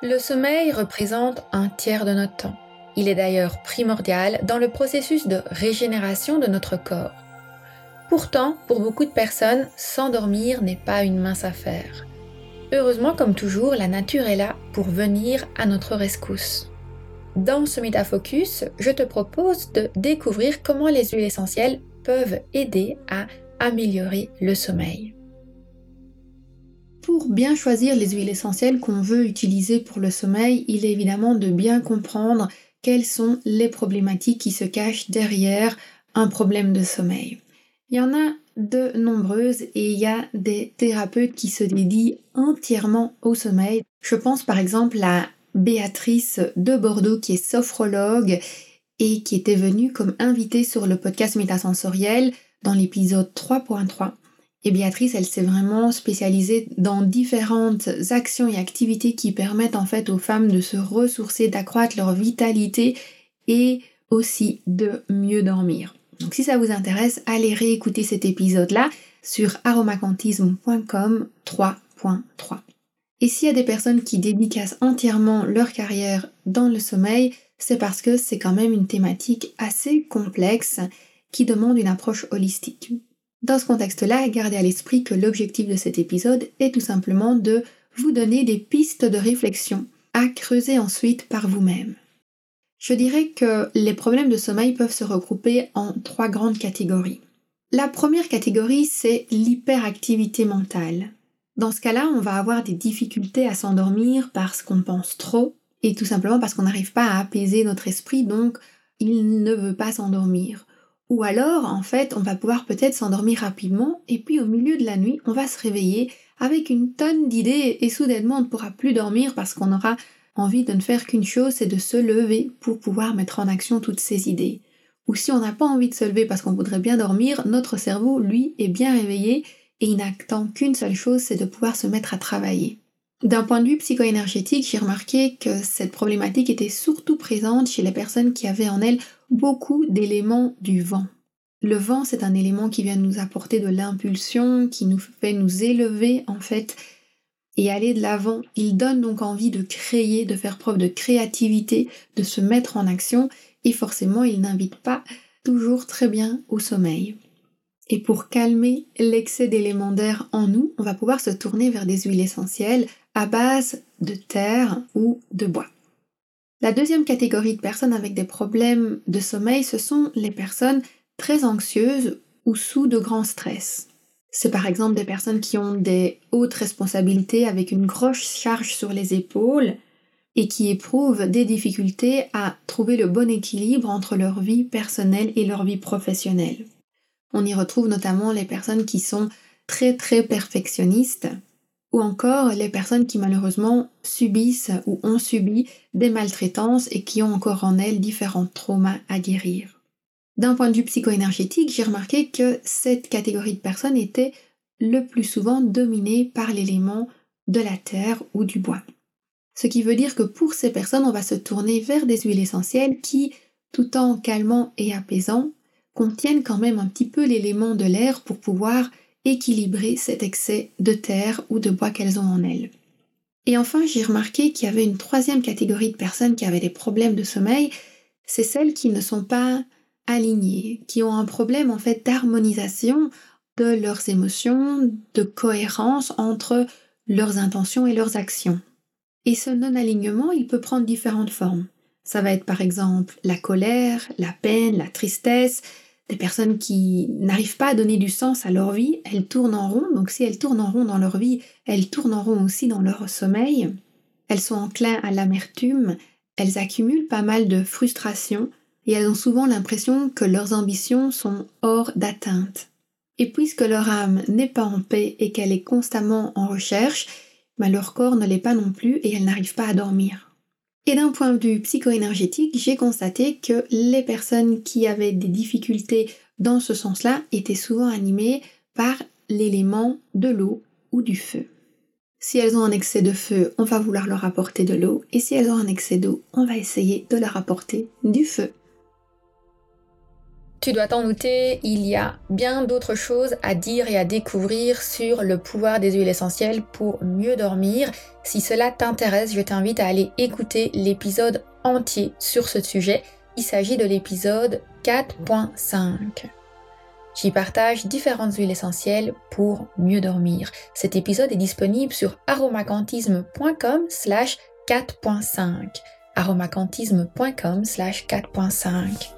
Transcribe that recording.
Le sommeil représente un tiers de notre temps. Il est d'ailleurs primordial dans le processus de régénération de notre corps. Pourtant, pour beaucoup de personnes, s'endormir n'est pas une mince affaire. Heureusement, comme toujours, la nature est là pour venir à notre rescousse. Dans ce Métafocus, je te propose de découvrir comment les huiles essentielles peuvent aider à améliorer le sommeil. Pour bien choisir les huiles essentielles qu'on veut utiliser pour le sommeil, il est évidemment de bien comprendre quelles sont les problématiques qui se cachent derrière un problème de sommeil. Il y en a de nombreuses et il y a des thérapeutes qui se dédient entièrement au sommeil. Je pense par exemple à Béatrice de Bordeaux qui est sophrologue et qui était venue comme invitée sur le podcast Métasensoriel dans l'épisode 3.3. Et Béatrice, elle s'est vraiment spécialisée dans différentes actions et activités qui permettent en fait aux femmes de se ressourcer, d'accroître leur vitalité et aussi de mieux dormir. Donc si ça vous intéresse, allez réécouter cet épisode-là sur aromacantisme.com 3.3. Et s'il y a des personnes qui dédicacent entièrement leur carrière dans le sommeil, c'est parce que c'est quand même une thématique assez complexe qui demande une approche holistique. Dans ce contexte-là, gardez à l'esprit que l'objectif de cet épisode est tout simplement de vous donner des pistes de réflexion à creuser ensuite par vous-même. Je dirais que les problèmes de sommeil peuvent se regrouper en trois grandes catégories. La première catégorie, c'est l'hyperactivité mentale. Dans ce cas-là, on va avoir des difficultés à s'endormir parce qu'on pense trop et tout simplement parce qu'on n'arrive pas à apaiser notre esprit, donc il ne veut pas s'endormir. Ou alors, en fait, on va pouvoir peut-être s'endormir rapidement et puis au milieu de la nuit, on va se réveiller avec une tonne d'idées et soudainement on ne pourra plus dormir parce qu'on aura envie de ne faire qu'une chose, c'est de se lever pour pouvoir mettre en action toutes ces idées. Ou si on n'a pas envie de se lever parce qu'on voudrait bien dormir, notre cerveau, lui, est bien réveillé et il n'attend qu'une seule chose, c'est de pouvoir se mettre à travailler. D'un point de vue psycho-énergétique, j'ai remarqué que cette problématique était surtout présente chez les personnes qui avaient en elles beaucoup d'éléments du vent. Le vent, c'est un élément qui vient nous apporter de l'impulsion, qui nous fait nous élever en fait et aller de l'avant. Il donne donc envie de créer, de faire preuve de créativité, de se mettre en action et forcément il n'invite pas toujours très bien au sommeil. Et pour calmer l'excès d'éléments d'air en nous, on va pouvoir se tourner vers des huiles essentielles à base de terre ou de bois. La deuxième catégorie de personnes avec des problèmes de sommeil, ce sont les personnes très anxieuses ou sous de grands stress. C'est par exemple des personnes qui ont des hautes responsabilités avec une grosse charge sur les épaules et qui éprouvent des difficultés à trouver le bon équilibre entre leur vie personnelle et leur vie professionnelle. On y retrouve notamment les personnes qui sont très très perfectionnistes ou encore les personnes qui malheureusement subissent ou ont subi des maltraitances et qui ont encore en elles différents traumas à guérir. D'un point de vue psycho-énergétique, j'ai remarqué que cette catégorie de personnes était le plus souvent dominée par l'élément de la terre ou du bois. Ce qui veut dire que pour ces personnes, on va se tourner vers des huiles essentielles qui, tout en calmant et apaisant, contiennent quand même un petit peu l'élément de l'air pour pouvoir équilibrer cet excès de terre ou de bois qu'elles ont en elles. Et enfin, j'ai remarqué qu'il y avait une troisième catégorie de personnes qui avaient des problèmes de sommeil, c'est celles qui ne sont pas alignées, qui ont un problème en fait d'harmonisation de leurs émotions, de cohérence entre leurs intentions et leurs actions. Et ce non-alignement, il peut prendre différentes formes. Ça va être par exemple la colère, la peine, la tristesse, des personnes qui n'arrivent pas à donner du sens à leur vie, elles tournent en rond, donc si elles tournent en rond dans leur vie, elles tournent en rond aussi dans leur sommeil, elles sont enclins à l'amertume, elles accumulent pas mal de frustration et elles ont souvent l'impression que leurs ambitions sont hors d'atteinte. Et puisque leur âme n'est pas en paix et qu'elle est constamment en recherche, bah, leur corps ne l'est pas non plus et elles n'arrivent pas à dormir. Et d'un point de vue psycho-énergétique, j'ai constaté que les personnes qui avaient des difficultés dans ce sens-là étaient souvent animées par l'élément de l'eau ou du feu. Si elles ont un excès de feu, on va vouloir leur apporter de l'eau, et si elles ont un excès d'eau, on va essayer de leur apporter du feu. Tu dois t'en douter, il y a bien d'autres choses à dire et à découvrir sur le pouvoir des huiles essentielles pour mieux dormir. Si cela t'intéresse, je t'invite à aller écouter l'épisode entier sur ce sujet. Il s'agit de l'épisode 4.5. J'y partage différentes huiles essentielles pour mieux dormir. Cet épisode est disponible sur aromacantisme.com slash 4.5 aromacantisme.com slash 4.5